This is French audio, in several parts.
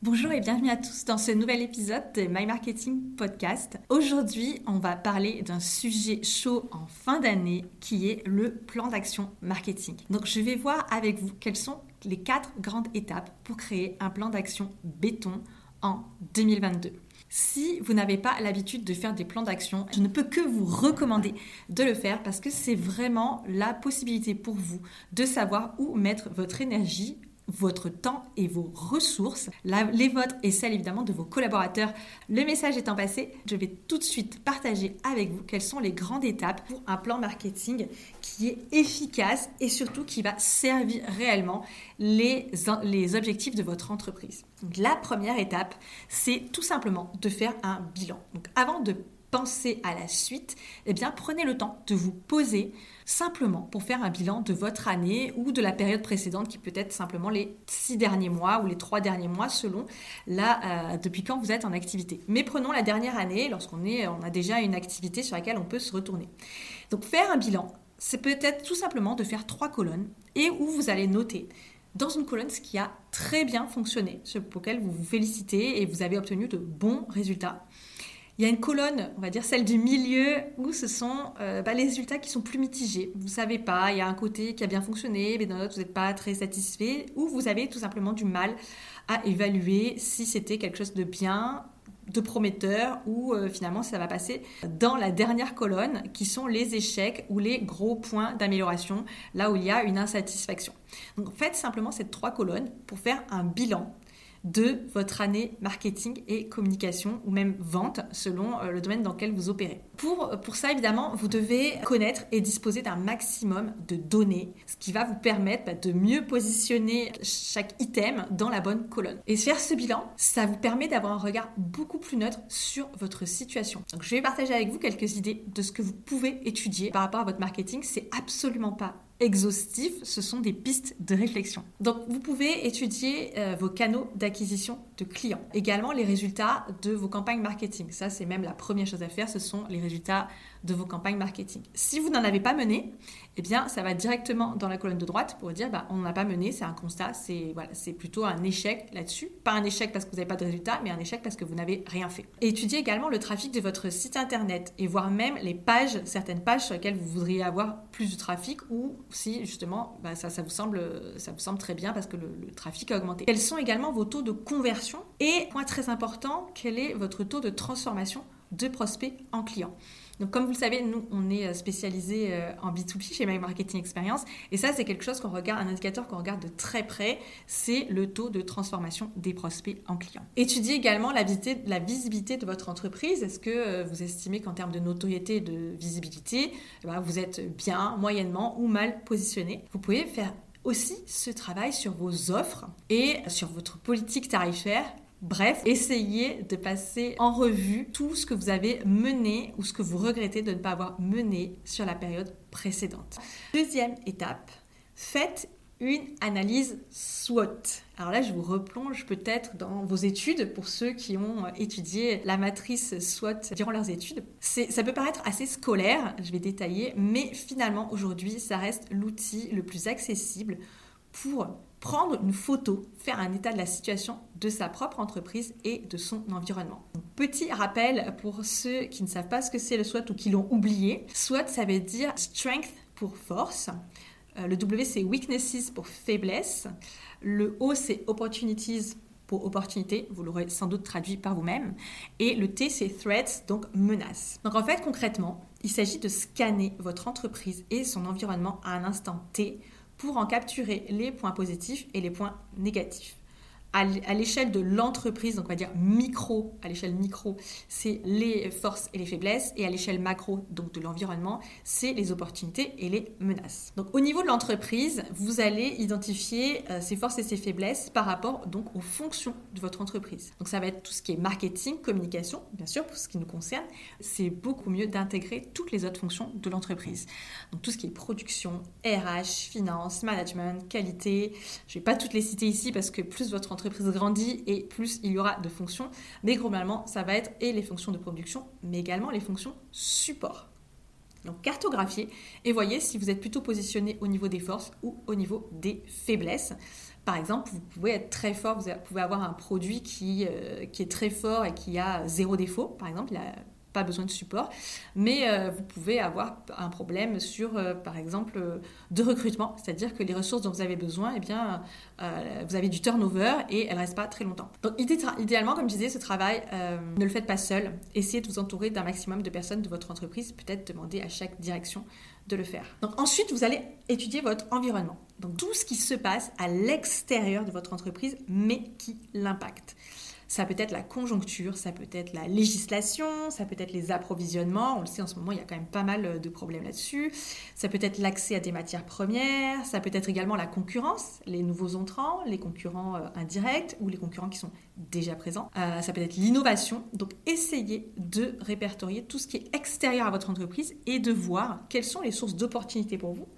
Bonjour et bienvenue à tous dans ce nouvel épisode de My Marketing Podcast. Aujourd'hui, on va parler d'un sujet chaud en fin d'année qui est le plan d'action marketing. Donc, je vais voir avec vous quelles sont les quatre grandes étapes pour créer un plan d'action béton en 2022. Si vous n'avez pas l'habitude de faire des plans d'action, je ne peux que vous recommander de le faire parce que c'est vraiment la possibilité pour vous de savoir où mettre votre énergie votre temps et vos ressources, les vôtres et celles évidemment de vos collaborateurs. Le message étant passé, je vais tout de suite partager avec vous quelles sont les grandes étapes pour un plan marketing qui est efficace et surtout qui va servir réellement les, les objectifs de votre entreprise. la première étape, c'est tout simplement de faire un bilan. Donc avant de penser à la suite, eh bien prenez le temps de vous poser simplement pour faire un bilan de votre année ou de la période précédente qui peut être simplement les six derniers mois ou les trois derniers mois selon là euh, depuis quand vous êtes en activité. Mais prenons la dernière année lorsqu'on on a déjà une activité sur laquelle on peut se retourner. Donc faire un bilan, c'est peut-être tout simplement de faire trois colonnes et où vous allez noter dans une colonne ce qui a très bien fonctionné, ce pour lequel vous vous félicitez et vous avez obtenu de bons résultats. Il y a une colonne, on va dire celle du milieu, où ce sont euh, bah, les résultats qui sont plus mitigés. Vous ne savez pas, il y a un côté qui a bien fonctionné, mais dans l'autre, vous n'êtes pas très satisfait, ou vous avez tout simplement du mal à évaluer si c'était quelque chose de bien, de prometteur, ou euh, finalement ça va passer dans la dernière colonne, qui sont les échecs ou les gros points d'amélioration, là où il y a une insatisfaction. Donc faites simplement ces trois colonnes pour faire un bilan de votre année marketing et communication ou même vente selon euh, le domaine dans lequel vous opérez. Pour, pour ça, évidemment, vous devez connaître et disposer d'un maximum de données, ce qui va vous permettre bah, de mieux positionner chaque item dans la bonne colonne. Et faire ce bilan, ça vous permet d'avoir un regard beaucoup plus neutre sur votre situation. Donc, je vais partager avec vous quelques idées de ce que vous pouvez étudier par rapport à votre marketing. C'est absolument pas exhaustif, ce sont des pistes de réflexion. Donc vous pouvez étudier euh, vos canaux d'acquisition de clients. Également les résultats de vos campagnes marketing. Ça c'est même la première chose à faire, ce sont les résultats de vos campagnes marketing. Si vous n'en avez pas mené, eh bien, ça va directement dans la colonne de droite pour dire, bah, on n'en a pas mené, c'est un constat, c'est voilà, c'est plutôt un échec là-dessus. Pas un échec parce que vous n'avez pas de résultats, mais un échec parce que vous n'avez rien fait. étudiez également le trafic de votre site internet et voir même les pages, certaines pages sur lesquelles vous voudriez avoir plus de trafic ou si justement bah, ça, vous semble, très bien parce que le trafic a augmenté. Quels sont également vos taux de conversion et, point très important, quel est votre taux de transformation de prospects en clients donc, comme vous le savez, nous, on est euh, spécialisé euh, en B2B chez My Marketing Experience. Et ça, c'est quelque chose qu'on regarde, un indicateur qu'on regarde de très près. C'est le taux de transformation des prospects en clients. Étudiez également la, la visibilité de votre entreprise. Est-ce que euh, vous estimez qu'en termes de notoriété et de visibilité, eh ben, vous êtes bien, moyennement ou mal positionné? Vous pouvez faire aussi ce travail sur vos offres et sur votre politique tarifaire Bref, essayez de passer en revue tout ce que vous avez mené ou ce que vous regrettez de ne pas avoir mené sur la période précédente. Deuxième étape, faites une analyse SWOT. Alors là, je vous replonge peut-être dans vos études pour ceux qui ont étudié la matrice SWOT durant leurs études. Ça peut paraître assez scolaire, je vais détailler, mais finalement aujourd'hui, ça reste l'outil le plus accessible pour prendre une photo, faire un état de la situation de sa propre entreprise et de son environnement. Petit rappel pour ceux qui ne savent pas ce que c'est le SWOT ou qui l'ont oublié. SWOT, ça veut dire strength pour force. Euh, le W, c'est weaknesses pour faiblesse. Le O, c'est opportunities pour opportunité, vous l'aurez sans doute traduit par vous-même. Et le T, c'est threats, donc menace. Donc en fait, concrètement, il s'agit de scanner votre entreprise et son environnement à un instant T pour en capturer les points positifs et les points négatifs à l'échelle de l'entreprise, donc on va dire micro, à l'échelle micro, c'est les forces et les faiblesses, et à l'échelle macro, donc de l'environnement, c'est les opportunités et les menaces. Donc au niveau de l'entreprise, vous allez identifier euh, ses forces et ses faiblesses par rapport donc aux fonctions de votre entreprise. Donc ça va être tout ce qui est marketing, communication, bien sûr pour ce qui nous concerne. C'est beaucoup mieux d'intégrer toutes les autres fonctions de l'entreprise. Donc tout ce qui est production, RH, finance, management, qualité. Je ne vais pas toutes les citer ici parce que plus votre entreprise grandit et plus il y aura de fonctions. Mais globalement, ça va être et les fonctions de production, mais également les fonctions support. Donc cartographiez et voyez si vous êtes plutôt positionné au niveau des forces ou au niveau des faiblesses. Par exemple, vous pouvez être très fort, vous pouvez avoir un produit qui, euh, qui est très fort et qui a zéro défaut, par exemple, il pas besoin de support, mais euh, vous pouvez avoir un problème sur, euh, par exemple, de recrutement, c'est-à-dire que les ressources dont vous avez besoin, eh bien, vous avez du turnover et elles ne restent pas très longtemps. Donc, idéalement, comme je disais, ce travail, ne le faites pas seul. Essayez de vous entourer d'un maximum de personnes de votre entreprise, peut-être demander à chaque direction de le faire. Donc ensuite, vous allez étudier votre environnement. Donc tout ce qui se passe à l'extérieur de votre entreprise, mais qui l'impacte. Ça peut être la conjoncture, ça peut être la législation, ça peut être les approvisionnements. On le sait en ce moment, il y a quand même pas mal euh, de problèmes là-dessus. Ça peut être l'accès à des matières premières, ça peut être également la concurrence, les nouveaux entrants, les concurrents euh, indirects ou les concurrents qui sont déjà présents. Euh, ça peut être l'innovation. Donc essayez de répertorier tout ce qui est extérieur à votre entreprise et de voir quelles sont les sources d'opportunités pour vous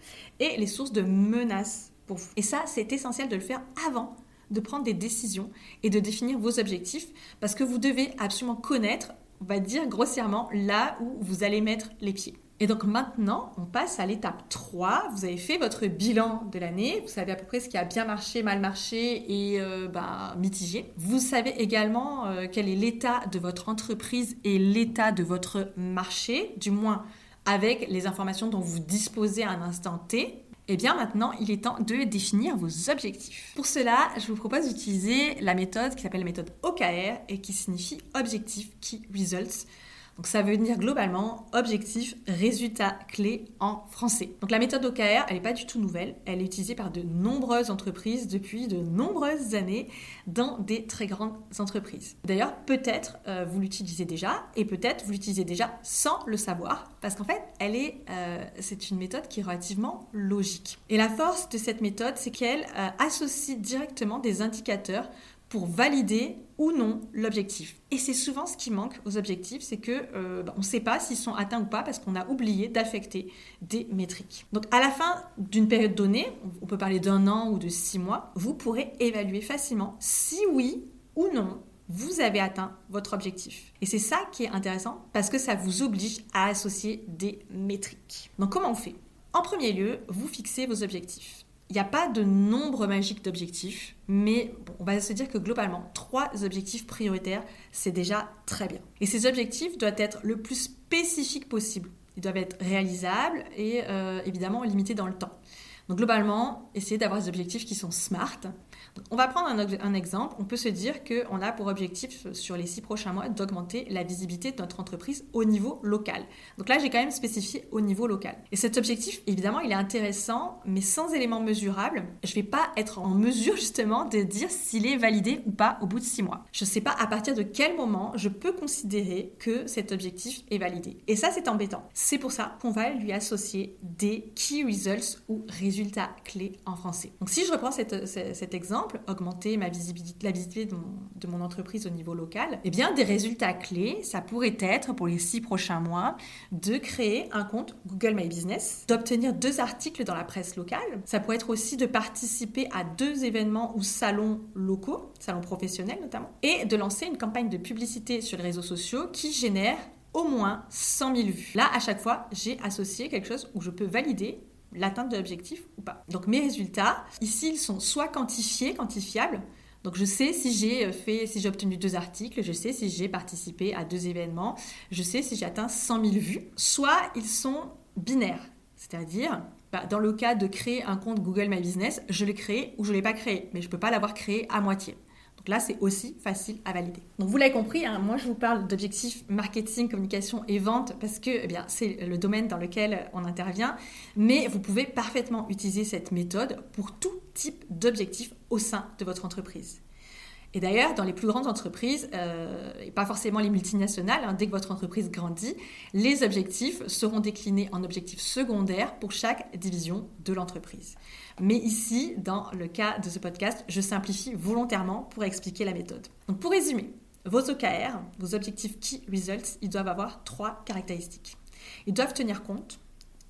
et les sources de menaces pour vous. Et ça, c'est essentiel de le faire avant de prendre des décisions et de définir vos objectifs parce que vous devez absolument connaître, on va dire grossièrement, là où vous allez mettre les pieds. Et donc maintenant, on passe à l'étape 3. Vous avez fait votre bilan de l'année. Vous savez à peu près ce qui a bien marché, mal marché et euh, bah, mitigé. Vous savez également euh, quel est l'état de votre entreprise et l'état de votre marché, du moins avec les informations dont vous disposez à un instant T. Et eh bien maintenant, il est temps de définir vos objectifs. Pour cela, je vous propose d'utiliser la méthode qui s'appelle la méthode OKR et qui signifie Objective Key Results. Donc ça veut dire globalement objectif, résultat clé en français. Donc la méthode OKR, elle n'est pas du tout nouvelle, elle est utilisée par de nombreuses entreprises depuis de nombreuses années dans des très grandes entreprises. D'ailleurs, peut-être euh, vous l'utilisez déjà et peut-être vous l'utilisez déjà sans le savoir parce qu'en fait, elle est, euh, c'est une méthode qui est relativement logique. Et la force de cette méthode, c'est qu'elle euh, associe directement des indicateurs pour valider ou non l'objectif. Et c'est souvent ce qui manque aux objectifs, c'est que euh, bah, on ne sait pas s'ils sont atteints ou pas parce qu'on a oublié d'affecter des métriques. Donc à la fin d'une période donnée, on peut parler d'un an ou de six mois, vous pourrez évaluer facilement si oui ou non vous avez atteint votre objectif. Et c'est ça qui est intéressant parce que ça vous oblige à associer des métriques. Donc comment on fait? En premier lieu, vous fixez vos objectifs. Il n'y a pas de nombre magique d'objectifs, mais on va se dire que globalement, trois objectifs prioritaires, c'est déjà très bien. Et ces objectifs doivent être le plus spécifiques possible. Ils doivent être réalisables et euh, évidemment limités dans le temps. Donc globalement, essayez d'avoir des objectifs qui sont smart, on va prendre un, exemple. On peut se dire qu'on a pour objectif sur les six prochains mois d'augmenter la visibilité de notre entreprise au niveau local. Donc là, j'ai quand même spécifié au niveau local. Et cet objectif, évidemment, il est intéressant, mais sans éléments mesurables, je ne vais pas être en mesure justement de dire s'il est validé ou pas au bout de six mois. Je ne sais pas à partir de quel moment je peux considérer que cet objectif est validé. Et ça, c'est embêtant. C'est pour ça qu'on va lui associer des key results ou résultats clés en français. Donc si je reprends cet exemple, augmenter ma visibilité, la visibilité de mon, entreprise au niveau local, eh bien, des résultats clés, ça pourrait être pour les six prochains mois de créer un compte Google My Business, d'obtenir deux articles dans la presse locale. Ça pourrait être aussi de participer à deux événements ou salons locaux, salons professionnels notamment, et de lancer une campagne de publicité sur les réseaux sociaux qui génère au moins 100 000 vues. Là, à chaque fois, j'ai associé quelque chose où je peux valider l'atteinte de l'objectif ou pas. Donc mes résultats, ici, ils sont soit quantifiés, quantifiables. Donc je sais si j'ai euh, fait, si j'ai obtenu deux articles, je sais si j'ai participé à deux événements, je sais si j'ai atteint 100 000 vues. Soit ils sont binaires, c'est-à-dire bah, dans le cas de créer un compte Google My Business, je l'ai créé ou je ne l'ai pas créé, mais je ne peux pas l'avoir créé à moitié. Là, c'est aussi facile à valider. Donc vous l'avez compris, hein, moi je vous parle d'objectifs marketing, communication et vente parce que eh c'est le domaine dans lequel on intervient, mais vous pouvez parfaitement utiliser cette méthode pour tout type d'objectifs au sein de votre entreprise. Et d'ailleurs, dans les plus grandes entreprises, euh, et pas forcément les multinationales, hein, dès que votre entreprise grandit, les objectifs seront déclinés en objectifs secondaires pour chaque division de l'entreprise. Mais ici, dans le cas de ce podcast, je simplifie volontairement pour expliquer la méthode. Donc pour résumer, vos OKR, vos objectifs Key Results, ils doivent avoir trois caractéristiques. Ils doivent tenir compte,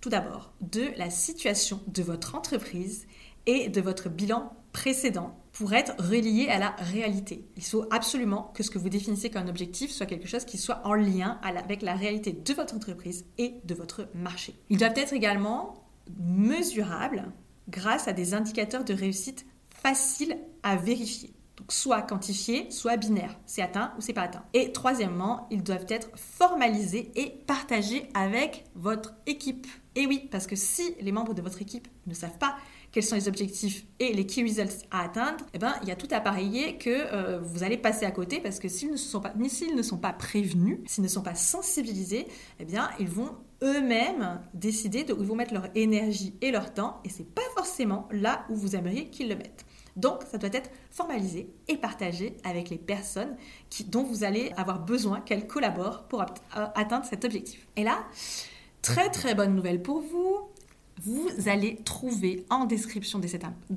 tout d'abord, de la situation de votre entreprise et de votre bilan précédent pour être relié à la réalité. Il faut absolument que ce que vous définissez comme objectif soit quelque chose qui soit en lien avec la réalité de votre entreprise et de votre marché. Ils doivent être également mesurables grâce à des indicateurs de réussite faciles à vérifier. Donc soit quantifiés, soit binaires. C'est atteint ou c'est pas atteint. Et troisièmement, ils doivent être formalisés et partagés avec votre équipe. Et oui, parce que si les membres de votre équipe ne savent pas quels sont les objectifs et les key results à atteindre, eh ben, il y a tout à parier que euh, vous allez passer à côté parce que s'ils ne sont pas, ne sont pas prévenus, s'ils ne sont pas sensibilisés, eh bien, ils vont eux-mêmes décider de où ils vont mettre leur énergie et leur temps et c'est pas forcément là où vous aimeriez qu'ils le mettent. Donc, ça doit être formalisé et partagé avec les personnes qui, dont vous allez avoir besoin qu'elles collaborent pour atteindre cet objectif. Et là, très très bonne nouvelle pour vous, vous allez trouver en description de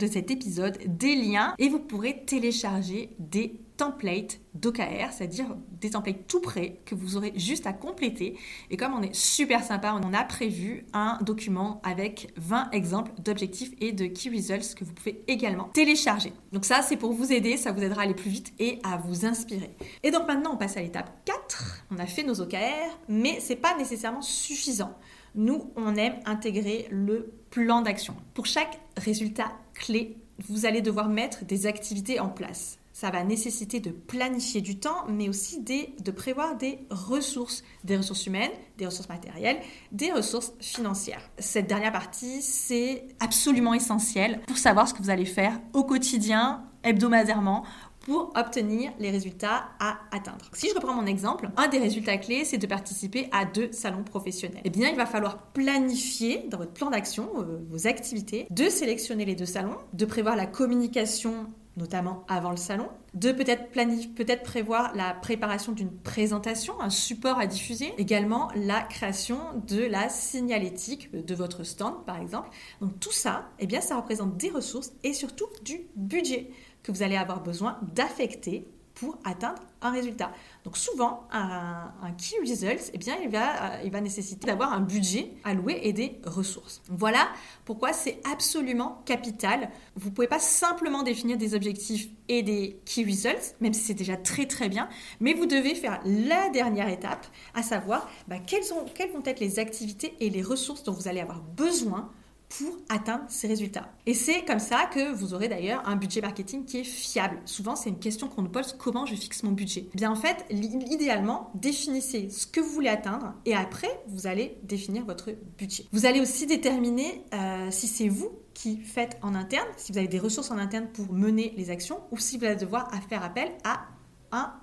cet, épisode des liens et vous pourrez télécharger des templates d'OKR, c'est-à-dire des templates tout prêts que vous aurez juste à compléter. Et comme on est super sympa, on a prévu un document avec 20 exemples d'objectifs et de key results que vous pouvez également télécharger. Donc ça, c'est pour vous aider, ça vous aidera à aller plus vite et à vous inspirer. Et donc maintenant, on passe à l'étape 4. On a fait nos OKR, mais c'est pas nécessairement suffisant. Nous, on aime intégrer le plan d'action. Pour chaque résultat clé, vous allez devoir mettre des activités en place. Ça va nécessiter de planifier du temps, mais aussi de prévoir des ressources, des ressources humaines, des ressources matérielles, des ressources financières. Cette dernière partie, c'est absolument essentiel pour savoir ce que vous allez faire au quotidien, hebdomadairement, pour obtenir les résultats à atteindre. Si je reprends mon exemple, un des résultats clés, c'est de participer à deux salons professionnels. Eh bien, il va falloir planifier dans votre plan d'action euh, vos activités, de sélectionner les deux salons, de prévoir la communication notamment avant le salon, de peut-être peut-être prévoir la préparation d'une présentation, un support à diffuser, également la création de la signalétique de votre stand par exemple. Donc tout ça, eh bien ça représente des ressources et surtout du budget que vous allez avoir besoin d'affecter pour atteindre un résultat. Donc souvent, un, key result, eh bien, il va, euh, il va nécessiter d'avoir un budget alloué et des ressources. Voilà pourquoi c'est absolument capital. Vous ne pouvez pas simplement définir des objectifs et des key results, même si c'est déjà très très bien, mais vous devez faire la dernière étape, à savoir bah, quelles vont être les activités et les ressources dont vous allez avoir besoin pour atteindre ces résultats. Et c'est comme ça que vous aurez d'ailleurs un budget marketing qui est fiable. Souvent, c'est une question qu'on nous pose comment je fixe mon budget? Eh Bien en fait, idéalement, définissez ce que vous voulez atteindre et après, vous allez définir votre budget. Vous allez aussi déterminer euh, si c'est vous qui faites en interne, si vous avez des ressources en interne pour mener les actions ou si vous allez devoir faire appel à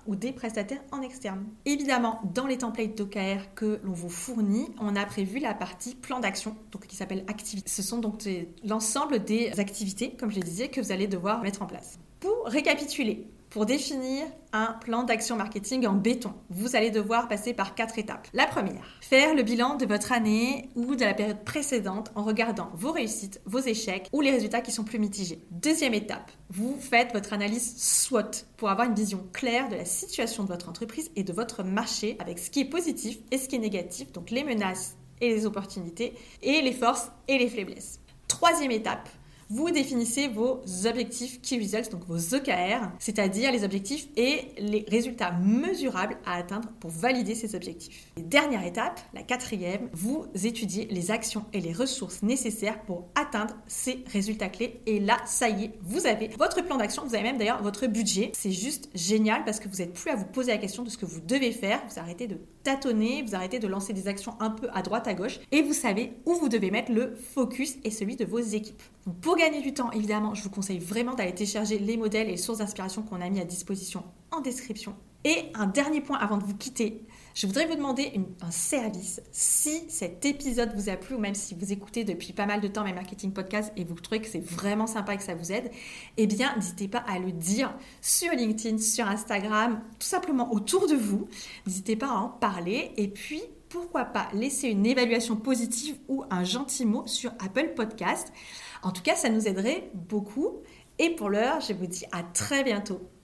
ou des prestataires en externe. Évidemment, dans les templates d'OKR que l'on vous fournit, on a prévu la partie plan d'action, donc qui s'appelle activité. Ce sont donc l'ensemble des activités, comme je le disais, que vous allez devoir mettre en place. Pour récapituler, pour définir un plan d'action marketing en béton, vous allez devoir passer par quatre étapes. La première, faire le bilan de votre année ou de la période précédente en regardant vos réussites, vos échecs ou les résultats qui sont plus mitigés. Deuxième étape, vous faites votre analyse SWOT pour avoir une vision claire de la situation de votre entreprise et de votre marché avec ce qui est positif et ce qui est négatif, donc les menaces et les opportunités, et les forces et les faiblesses. Troisième étape, vous définissez vos objectifs key results, donc vos OKR, c'est-à-dire les objectifs et les résultats mesurables à atteindre pour valider ces objectifs. Et dernière étape, la quatrième, vous étudiez les actions et les ressources nécessaires pour atteindre ces résultats clés. Et là, ça y est, vous avez votre plan d'action, vous avez même d'ailleurs votre budget. C'est juste génial parce que vous n'êtes plus à vous poser la question de ce que vous devez faire. Vous arrêtez de tâtonner, vous arrêtez de lancer des actions un peu à droite, à gauche, et vous savez où vous devez mettre le focus et celui de vos équipes. Pour gagner du temps, évidemment, je vous conseille vraiment d'aller télécharger les modèles et les sources d'inspiration qu'on a mis à disposition en description. Et un dernier point avant de vous quitter, je voudrais vous demander un service. Si cet épisode vous a plu, ou même si vous écoutez depuis pas mal de temps mes marketing podcasts et vous trouvez que c'est vraiment sympa et que ça vous aide, eh bien, n'hésitez pas à le dire sur LinkedIn, sur Instagram, tout simplement autour de vous. N'hésitez pas à en parler. Et puis, pourquoi pas laisser une évaluation positive ou un gentil mot sur Apple Podcast. En tout cas, ça nous aiderait beaucoup. Et pour l'heure, je vous dis à très bientôt